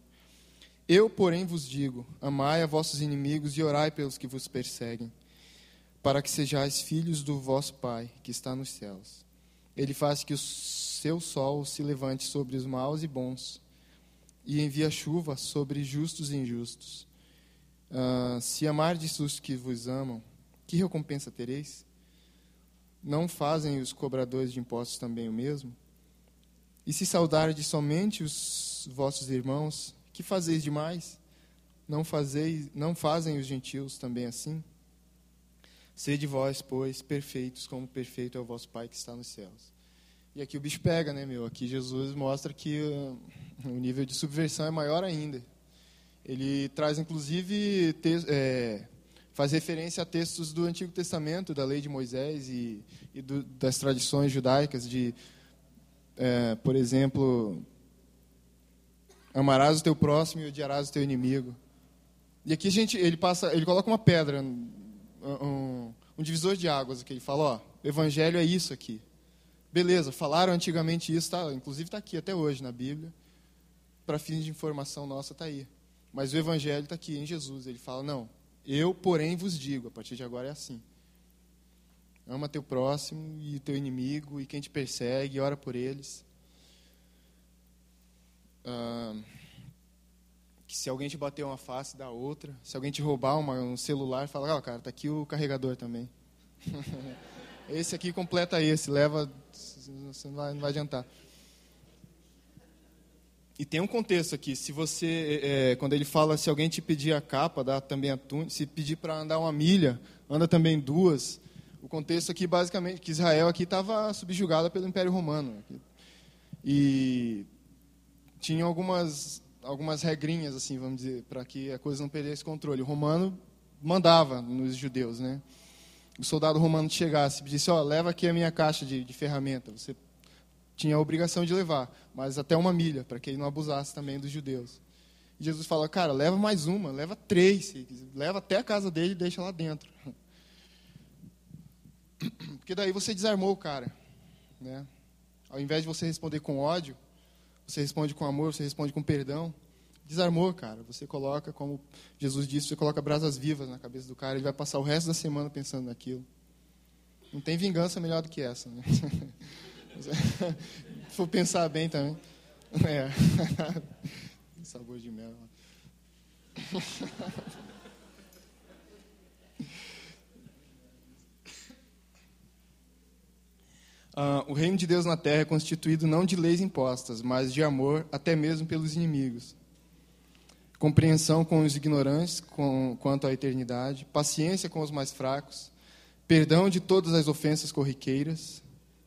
Eu, porém, vos digo: amai a vossos inimigos e orai pelos que vos perseguem para que sejais filhos do vosso Pai, que está nos céus. Ele faz que o seu sol se levante sobre os maus e bons, e envia chuva sobre justos e injustos. Uh, se amardes os que vos amam, que recompensa tereis? Não fazem os cobradores de impostos também o mesmo? E se saudardes somente os vossos irmãos, que fazeis demais? Não, fazeis, não fazem os gentios também assim? Sede vós, pois, perfeitos, como perfeito é o vosso Pai que está nos céus. E aqui o bicho pega, né, meu? Aqui Jesus mostra que uh, o nível de subversão é maior ainda. Ele traz, inclusive, é, faz referência a textos do Antigo Testamento, da lei de Moisés e, e do, das tradições judaicas, de, é, por exemplo, amarás o teu próximo e odiarás o teu inimigo. E aqui a gente, ele passa, ele coloca uma pedra um, um divisor de águas aqui. Ele fala, ó, o evangelho é isso aqui. Beleza, falaram antigamente isso, tá, inclusive está aqui até hoje na Bíblia. Para fins de informação nossa, está aí. Mas o evangelho está aqui em Jesus. Ele fala, não, eu, porém, vos digo, a partir de agora é assim. Ama teu próximo e teu inimigo e quem te persegue, ora por eles. Ah, que se alguém te bater uma face, dá outra. Se alguém te roubar uma, um celular, fala, ó, oh, cara, tá aqui o carregador também. esse aqui completa esse, leva, você não vai, não vai adiantar. E tem um contexto aqui. Se você, é, quando ele fala, se alguém te pedir a capa, dá também a túnica. Se pedir para andar uma milha, anda também duas. O contexto aqui, basicamente, que Israel aqui estava subjugada pelo Império Romano. E tinha algumas algumas regrinhas, assim, vamos dizer, para que a coisa não perdesse controle. O romano mandava nos judeus, né? O soldado romano chegasse e disse, ó, oh, leva aqui a minha caixa de, de ferramenta. Você tinha a obrigação de levar, mas até uma milha, para que ele não abusasse também dos judeus. E Jesus fala, cara, leva mais uma, leva três, leva até a casa dele e deixa lá dentro. Porque daí você desarmou o cara, né? Ao invés de você responder com ódio, você responde com amor, você responde com perdão. Desarmou, cara. Você coloca, como Jesus disse, você coloca brasas vivas na cabeça do cara, ele vai passar o resto da semana pensando naquilo. Não tem vingança melhor do que essa, né? Se for pensar bem também. É. Sabor de mel. Uh, o reino de Deus na terra é constituído não de leis impostas, mas de amor, até mesmo pelos inimigos. Compreensão com os ignorantes com, quanto à eternidade, paciência com os mais fracos, perdão de todas as ofensas corriqueiras,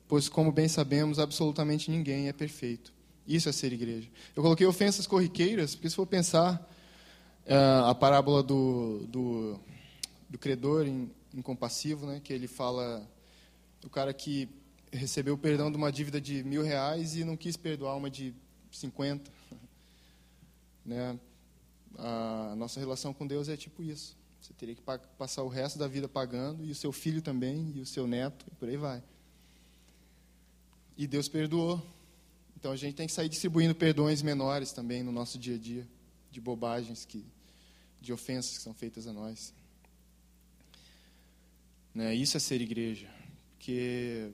pois, como bem sabemos, absolutamente ninguém é perfeito. Isso é ser igreja. Eu coloquei ofensas corriqueiras, porque se for pensar uh, a parábola do, do, do credor incompassivo, né, que ele fala, o cara que recebeu o perdão de uma dívida de mil reais e não quis perdoar uma de 50. Né? A nossa relação com Deus é tipo isso. Você teria que passar o resto da vida pagando, e o seu filho também, e o seu neto, e por aí vai. E Deus perdoou. Então a gente tem que sair distribuindo perdões menores também no nosso dia a dia, de bobagens, que, de ofensas que são feitas a nós. Né? Isso é ser igreja. Porque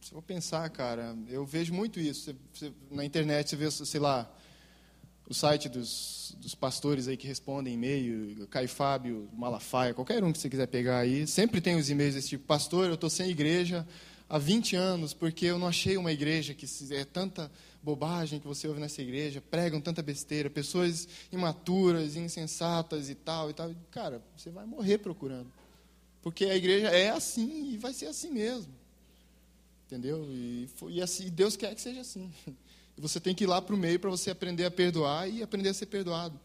se eu pensar, cara, eu vejo muito isso. Você, você, na internet você vê, sei lá, o site dos, dos pastores aí que respondem e-mail, Caio Fábio, Malafaia, qualquer um que você quiser pegar aí, sempre tem os e-mails desse tipo, pastor, eu estou sem igreja há 20 anos, porque eu não achei uma igreja que é tanta bobagem que você ouve nessa igreja, pregam tanta besteira, pessoas imaturas, insensatas e tal e tal. Cara, você vai morrer procurando. Porque a igreja é assim e vai ser assim mesmo. Entendeu? E, e assim, Deus quer que seja assim. E você tem que ir lá para o meio para você aprender a perdoar e aprender a ser perdoado.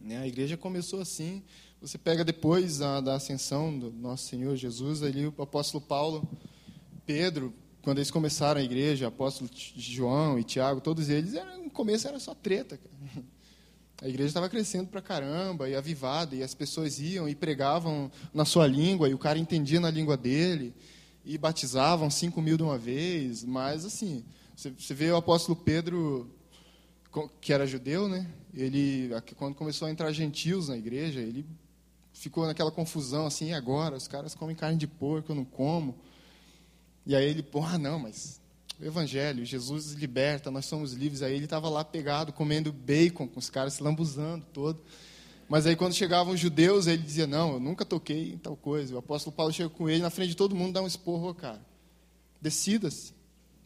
Né? A igreja começou assim. Você pega depois a, da ascensão do nosso Senhor Jesus, ali o apóstolo Paulo, Pedro, quando eles começaram a igreja, apóstolo João e Tiago, todos eles, era, no começo era só treta. Cara. A igreja estava crescendo para caramba e avivada, e as pessoas iam e pregavam na sua língua, e o cara entendia na língua dele, e batizavam cinco mil de uma vez. Mas, assim, você, vê o apóstolo Pedro, que era judeu, né? Ele, quando começou a entrar gentios na igreja, ele ficou naquela confusão, assim, e agora? Os caras comem carne de porco, eu não como. E aí ele, pô, ah, não, mas o Evangelho, Jesus liberta, nós somos livres. Aí ele estava lá pegado, comendo bacon com os caras, se lambuzando todo. Mas aí quando chegavam os judeus, ele dizia, não, eu nunca toquei em tal coisa. O apóstolo Paulo chega com ele, na frente de todo mundo, dá um esporro, cara. Decida-se.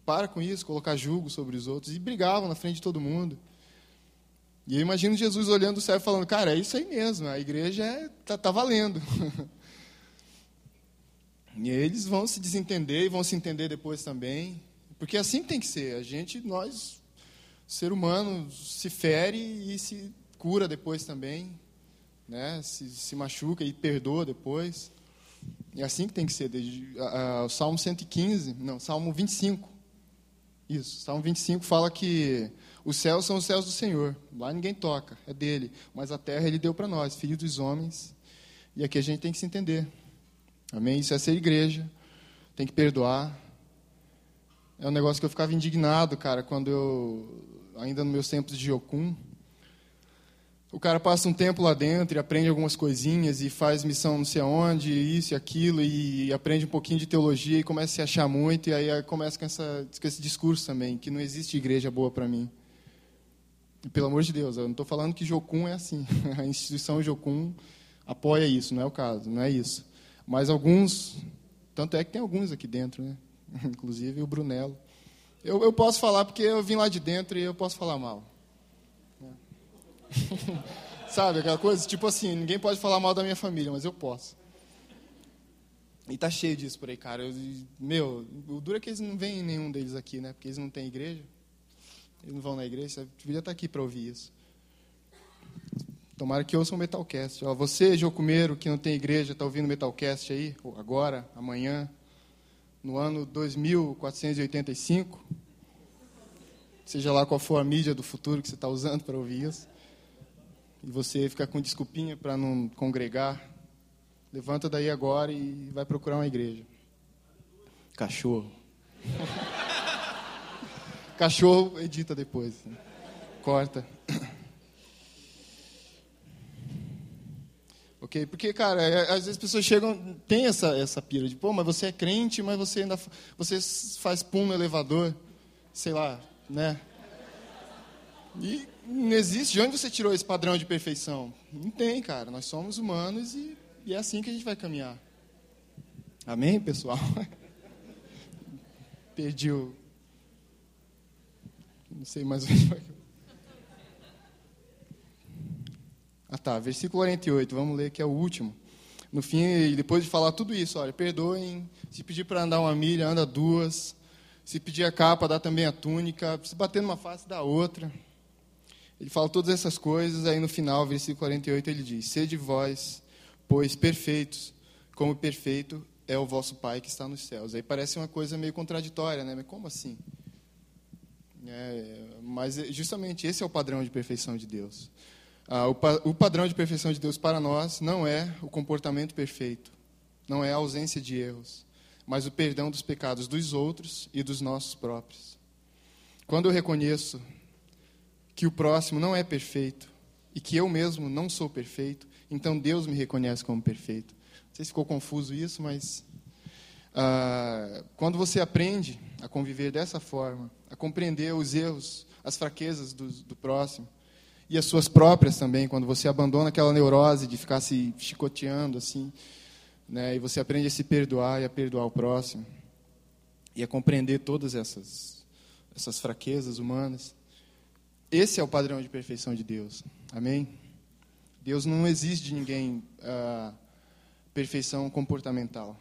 Para com isso, colocar julgo sobre os outros. E brigavam na frente de todo mundo. E eu imagino Jesus olhando do céu e falando, cara, é isso aí mesmo, a igreja está é, tá, tá valendo. e eles vão se desentender e vão se entender depois também. Porque assim tem que ser. A gente, nós, ser humano, se fere e se cura depois também. Né? Se, se machuca e perdoa depois. É assim que tem que ser. O Salmo 115, não, Salmo 25. Isso, Salmo 25 fala que os céus são os céus do Senhor. Lá ninguém toca, é dele. Mas a terra ele deu para nós, filhos dos homens. E aqui a gente tem que se entender. Amém? Isso é ser igreja. Tem que perdoar, é um negócio que eu ficava indignado, cara, quando eu, ainda nos meus tempos de Okun, o cara passa um tempo lá dentro e aprende algumas coisinhas e faz missão não sei aonde, isso e aquilo, e aprende um pouquinho de teologia e começa a se achar muito, e aí começa com, essa, com esse discurso também, que não existe igreja boa para mim. E, pelo amor de Deus, eu não estou falando que Jocum é assim. A instituição Jocum apoia isso, não é o caso, não é isso. Mas alguns, tanto é que tem alguns aqui dentro, né? inclusive o Brunello. Eu, eu posso falar porque eu vim lá de dentro e eu posso falar mal. Sabe aquela coisa? Tipo assim, ninguém pode falar mal da minha família, mas eu posso. E tá cheio disso por aí, cara. Eu, meu, o duro é que eles não vêm nenhum deles aqui, né? Porque eles não têm igreja. Eles não vão na igreja. Você devia estar tá aqui para ouvir isso. Tomara que ouçam o Metalcast. Ó, você, Jocumeiro, que não tem igreja, está ouvindo o Metalcast aí, agora, amanhã, no ano 2485, seja lá qual for a mídia do futuro que você está usando para ouvir isso, e você fica com desculpinha para não congregar, levanta daí agora e vai procurar uma igreja. Cachorro. Cachorro edita depois. Corta. Ok? Porque, cara, é, às vezes as pessoas chegam, tem essa, essa pira de, pô, mas você é crente, mas você ainda você faz pum no elevador, sei lá, né? E não existe. De onde você tirou esse padrão de perfeição? Não tem, cara. Nós somos humanos e, e é assim que a gente vai caminhar. Amém, pessoal? Perdi o. Não sei mais onde vai. Ah tá, versículo 48, vamos ler que é o último. No fim, depois de falar tudo isso, olha, perdoem, se pedir para andar uma milha, anda duas. Se pedir a capa, dá também a túnica. Se bater numa face, dá outra. Ele fala todas essas coisas, aí no final, versículo 48, ele diz: Sede vós, pois perfeitos, como perfeito é o vosso Pai que está nos céus. Aí parece uma coisa meio contraditória, né? Mas como assim? É, mas justamente esse é o padrão de perfeição de Deus. Ah, o, pa o padrão de perfeição de Deus para nós não é o comportamento perfeito, não é a ausência de erros, mas o perdão dos pecados dos outros e dos nossos próprios. Quando eu reconheço que o próximo não é perfeito e que eu mesmo não sou perfeito, então Deus me reconhece como perfeito. Não sei se ficou confuso isso, mas ah, quando você aprende a conviver dessa forma, a compreender os erros, as fraquezas do, do próximo, e as suas próprias também, quando você abandona aquela neurose de ficar se chicoteando assim, né, e você aprende a se perdoar e a perdoar o próximo e a compreender todas essas essas fraquezas humanas. Esse é o padrão de perfeição de Deus. Amém. Deus não exige de ninguém a perfeição comportamental,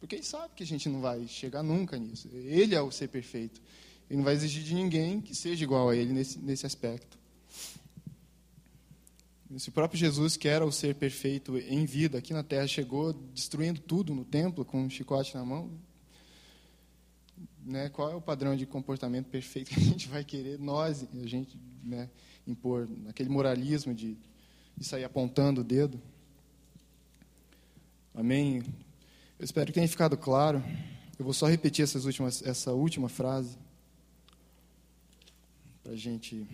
porque Ele sabe que a gente não vai chegar nunca nisso. Ele é o ser perfeito. Ele não vai exigir de ninguém que seja igual a ele nesse, nesse aspecto. Se o próprio Jesus, que era o ser perfeito em vida aqui na terra, chegou destruindo tudo no templo com um chicote na mão, né, qual é o padrão de comportamento perfeito que a gente vai querer nós, a gente, né, impor? Aquele moralismo de, de sair apontando o dedo. Amém? Eu espero que tenha ficado claro. Eu vou só repetir essas últimas, essa última frase para a gente.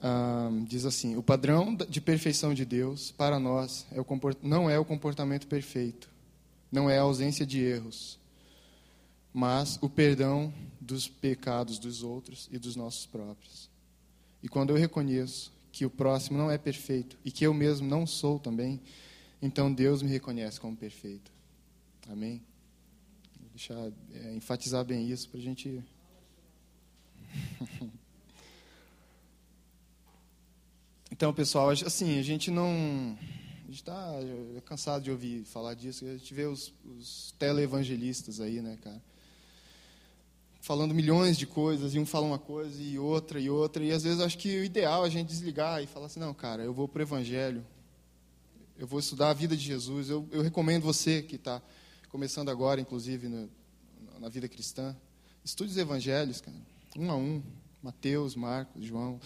Ah, diz assim: o padrão de perfeição de Deus para nós é o não é o comportamento perfeito, não é a ausência de erros, mas o perdão dos pecados dos outros e dos nossos próprios. E quando eu reconheço que o próximo não é perfeito e que eu mesmo não sou também, então Deus me reconhece como perfeito. Amém? Vou deixar é, enfatizar bem isso para a gente. então, pessoal, assim, a gente não. Gente está cansado de ouvir falar disso. A gente vê os, os televangelistas aí, né, cara? falando milhões de coisas, e um fala uma coisa e outra e outra, e às vezes acho que o ideal é a gente desligar e falar assim, não, cara, eu vou para o Evangelho, eu vou estudar a vida de Jesus, eu, eu recomendo você que está começando agora, inclusive, no, na vida cristã, estude os Evangelhos, cara, um a um, Mateus, Marcos, João,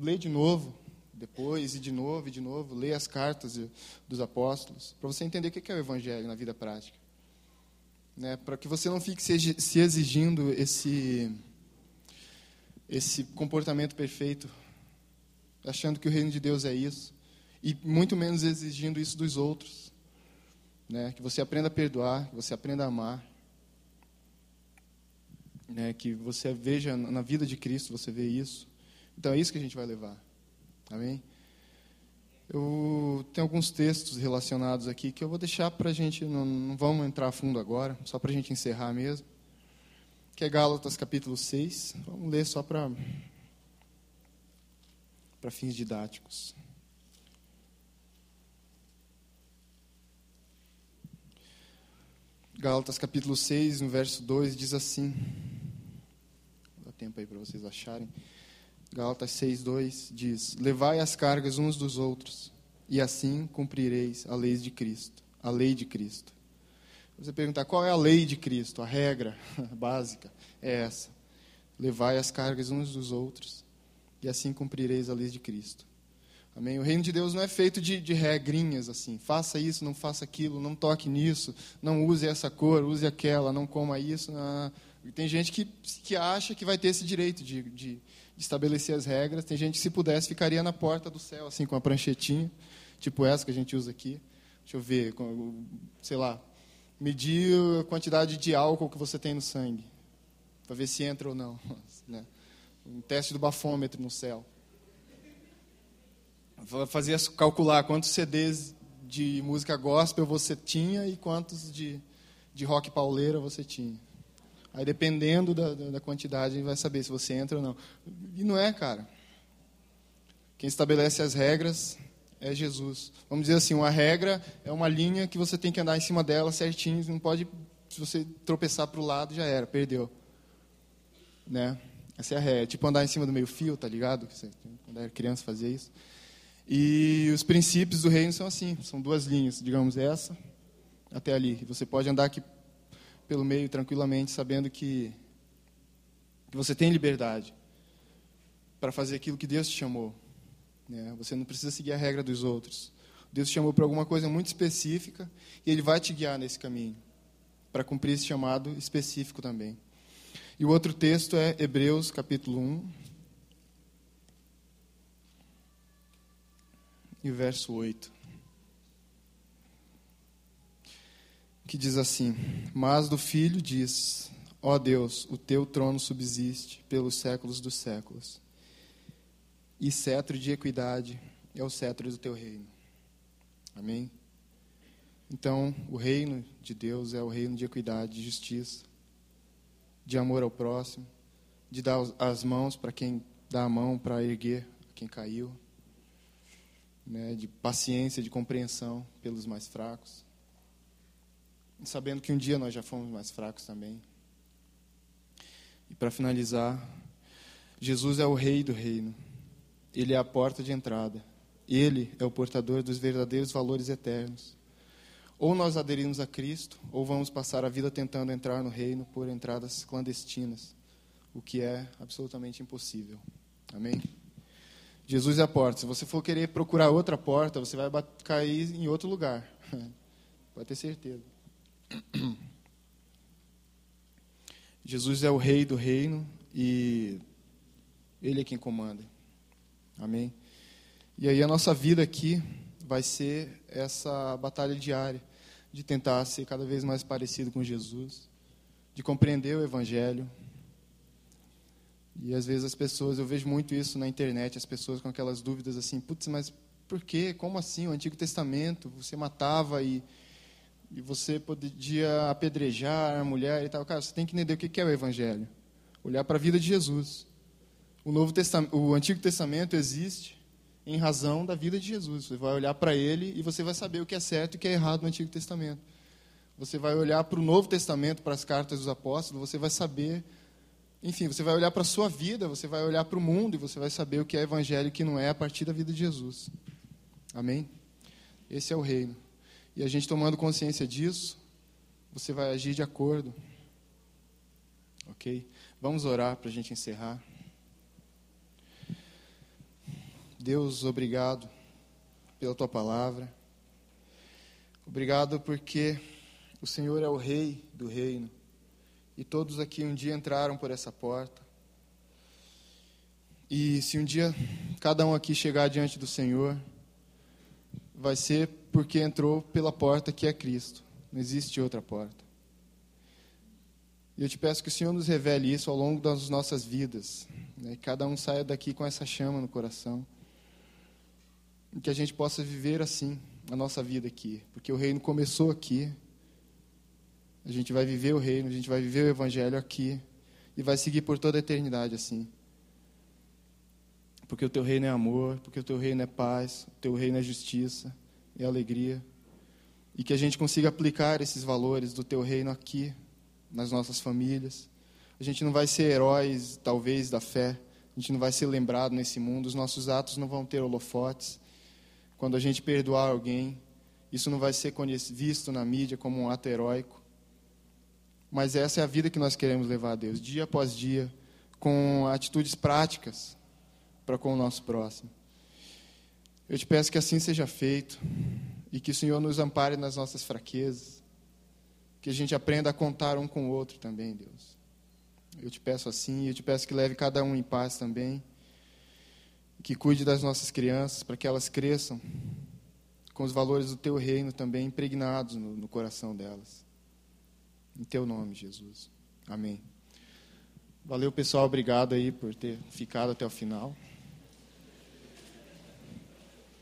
lê de novo, depois, e de novo, e de novo, lê as cartas dos apóstolos, para você entender o que é o Evangelho na vida prática né, para que você não fique se exigindo esse, esse comportamento perfeito, achando que o reino de Deus é isso, e muito menos exigindo isso dos outros. Né, que você aprenda a perdoar, que você aprenda a amar, né, que você veja na vida de Cristo, você vê isso. Então é isso que a gente vai levar. Amém? Eu tenho alguns textos relacionados aqui que eu vou deixar para a gente, não, não, vamos entrar a fundo agora, só para a gente encerrar mesmo. Que é Gálatas capítulo 6. Vamos ler só para fins didáticos. Gálatas capítulo 6, no verso 2, diz assim. Dá tempo aí para vocês acharem. Gálatas 6:2 diz: Levai as cargas uns dos outros, e assim cumprireis a lei de Cristo, a lei de Cristo. Você perguntar qual é a lei de Cristo, a regra básica é essa: Levai as cargas uns dos outros, e assim cumprireis a lei de Cristo. Amém? O reino de Deus não é feito de, de regrinhas assim. Faça isso, não faça aquilo, não toque nisso, não use essa cor, use aquela, não coma isso. Não. Tem gente que, que acha que vai ter esse direito de, de estabelecer as regras. Tem gente que, se pudesse, ficaria na porta do céu, assim, com a pranchetinha, tipo essa que a gente usa aqui. Deixa eu ver, sei lá, medir a quantidade de álcool que você tem no sangue, para ver se entra ou não. Né? Um teste do bafômetro no céu. Fazia calcular quantos CDs de música gospel você tinha e quantos de, de rock pauleira você tinha. Aí, dependendo da, da quantidade, vai saber se você entra ou não. E não é, cara. Quem estabelece as regras é Jesus. Vamos dizer assim, uma regra é uma linha que você tem que andar em cima dela certinho, não pode, se você tropeçar para o lado, já era, perdeu. Né? Essa é a regra. Tipo andar em cima do meio fio, tá ligado? Quando era criança fazia isso. E os princípios do reino são assim, são duas linhas, digamos essa até ali. Você pode andar aqui pelo meio tranquilamente, sabendo que, você tem liberdade para fazer aquilo que Deus te chamou. Né? Você não precisa seguir a regra dos outros. Deus te chamou para alguma coisa muito específica e Ele vai te guiar nesse caminho para cumprir esse chamado específico também. E o outro texto é Hebreus capítulo 1. E verso 8. Que diz assim: Mas do filho diz: Ó Deus, o teu trono subsiste pelos séculos dos séculos, e cetro de equidade é o cetro do teu reino. Amém? Então, o reino de Deus é o reino de equidade, de justiça, de amor ao próximo, de dar as mãos para quem dá a mão para erguer quem caiu, né, de paciência, de compreensão pelos mais fracos sabendo que um dia nós já fomos mais fracos também. E para finalizar, Jesus é o rei do reino. Ele é a porta de entrada. Ele é o portador dos verdadeiros valores eternos. Ou nós aderimos a Cristo, ou vamos passar a vida tentando entrar no reino por entradas clandestinas, o que é absolutamente impossível. Amém? Jesus é a porta. Se você for querer procurar outra porta, você vai cair em outro lugar. Pode ter certeza. Jesus é o rei do reino e ele é quem comanda. Amém? E aí a nossa vida aqui vai ser essa batalha diária de tentar ser cada vez mais parecido com Jesus, de compreender o Evangelho. E às vezes as pessoas, eu vejo muito isso na internet, as pessoas com aquelas dúvidas assim, putz, mas por quê? Como assim? O Antigo Testamento, você matava e, e você podia apedrejar a mulher e tal. Cara, você tem que entender o que é o Evangelho. Olhar para a vida de Jesus. O, Novo Testamento, o Antigo Testamento existe em razão da vida de Jesus. Você vai olhar para ele e você vai saber o que é certo e o que é errado no Antigo Testamento. Você vai olhar para o Novo Testamento, para as cartas dos apóstolos, você vai saber. Enfim, você vai olhar para a sua vida, você vai olhar para o mundo e você vai saber o que é evangelho e o que não é a partir da vida de Jesus. Amém? Esse é o reino. E a gente tomando consciência disso, você vai agir de acordo. Ok? Vamos orar para a gente encerrar. Deus, obrigado pela tua palavra. Obrigado porque o Senhor é o Rei do reino e todos aqui um dia entraram por essa porta. E se um dia cada um aqui chegar diante do Senhor, vai ser porque entrou pela porta que é Cristo. Não existe outra porta. E eu te peço que o Senhor nos revele isso ao longo das nossas vidas. Né? Cada um saia daqui com essa chama no coração e que a gente possa viver assim a nossa vida aqui, porque o reino começou aqui. A gente vai viver o reino, a gente vai viver o evangelho aqui e vai seguir por toda a eternidade assim. Porque o teu reino é amor, porque o teu reino é paz, o teu reino é justiça, é alegria. E que a gente consiga aplicar esses valores do teu reino aqui, nas nossas famílias. A gente não vai ser heróis, talvez, da fé. A gente não vai ser lembrado nesse mundo. Os nossos atos não vão ter holofotes. Quando a gente perdoar alguém, isso não vai ser visto na mídia como um ato heróico. Mas essa é a vida que nós queremos levar a Deus, dia após dia, com atitudes práticas para com o nosso próximo. Eu te peço que assim seja feito e que o Senhor nos ampare nas nossas fraquezas, que a gente aprenda a contar um com o outro também, Deus. Eu te peço assim, e eu te peço que leve cada um em paz também que cuide das nossas crianças, para que elas cresçam com os valores do teu reino também impregnados no, no coração delas. Em teu nome, Jesus. Amém. Valeu, pessoal. Obrigado aí por ter ficado até o final.